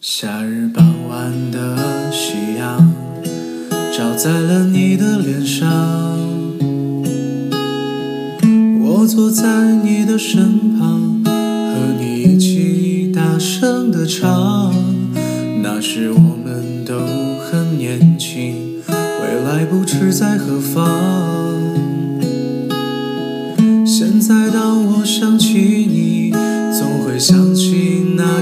夏日傍晚的夕阳，照在了你的脸上。我坐在你的身旁，和你一起大声的唱。那时我们都很年轻，未来不知在何方。现在当我想起你，总会想起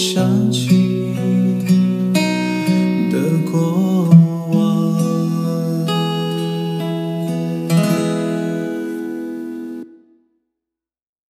想